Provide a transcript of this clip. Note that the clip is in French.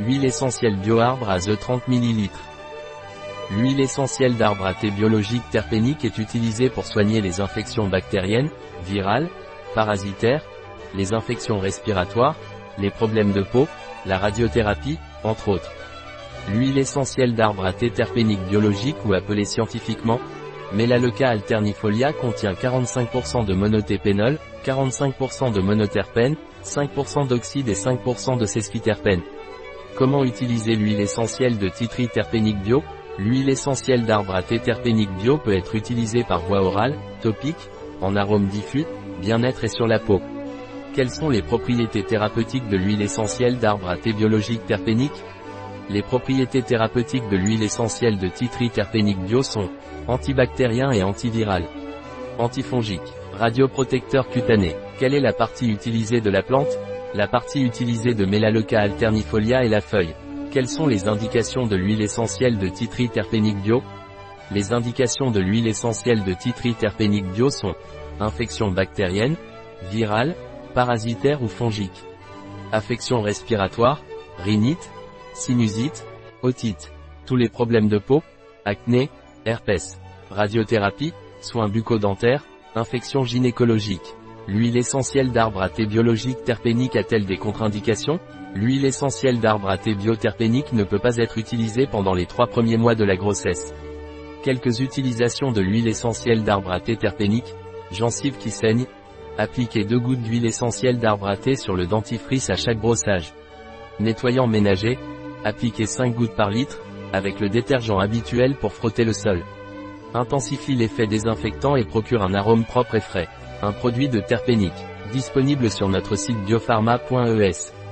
Huile essentielle bioarbre à The 30 ml. L'huile essentielle d'arbre à thé biologique terpénique est utilisée pour soigner les infections bactériennes, virales, parasitaires, les infections respiratoires, les problèmes de peau, la radiothérapie, entre autres. L'huile essentielle d'arbre à thé terpénique biologique ou appelée scientifiquement Melaleuca alternifolia contient 45% de monotépénol, 45% de monoterpène, 5% d'oxyde et 5% de sesquiterpène. Comment utiliser l'huile essentielle de titri terpénique bio? L'huile essentielle d'arbre à thé terpénique bio peut être utilisée par voie orale, topique, en arôme diffus, bien-être et sur la peau. Quelles sont les propriétés thérapeutiques de l'huile essentielle d'arbre à thé biologique terpénique? Les propriétés thérapeutiques de l'huile essentielle de titri terpénique bio sont antibactérien et antiviral, antifongique, radioprotecteur cutané. Quelle est la partie utilisée de la plante? La partie utilisée de Melaleuca alternifolia est la feuille. Quelles sont les indications de l'huile essentielle de titri terpénique bio? Les indications de l'huile essentielle de titri terpénique bio sont infection bactérienne, virale, parasitaire ou fongique, affection respiratoire, rhinite, sinusite, otite, tous les problèmes de peau, acné, herpès, radiothérapie, soins bucco-dentaires, infection gynécologique. L'huile essentielle d'arbre à thé biologique terpénique a-t-elle des contre-indications? L'huile essentielle d'arbre à thé bioterpénique ne peut pas être utilisée pendant les trois premiers mois de la grossesse. Quelques utilisations de l'huile essentielle d'arbre à thé terpénique, gencive qui saigne, appliquez deux gouttes d'huile essentielle d'arbre à thé sur le dentifrice à chaque brossage. Nettoyant ménager, appliquez 5 gouttes par litre, avec le détergent habituel pour frotter le sol. Intensifie l'effet désinfectant et procure un arôme propre et frais. Un produit de Terpénique. Disponible sur notre site biopharma.es.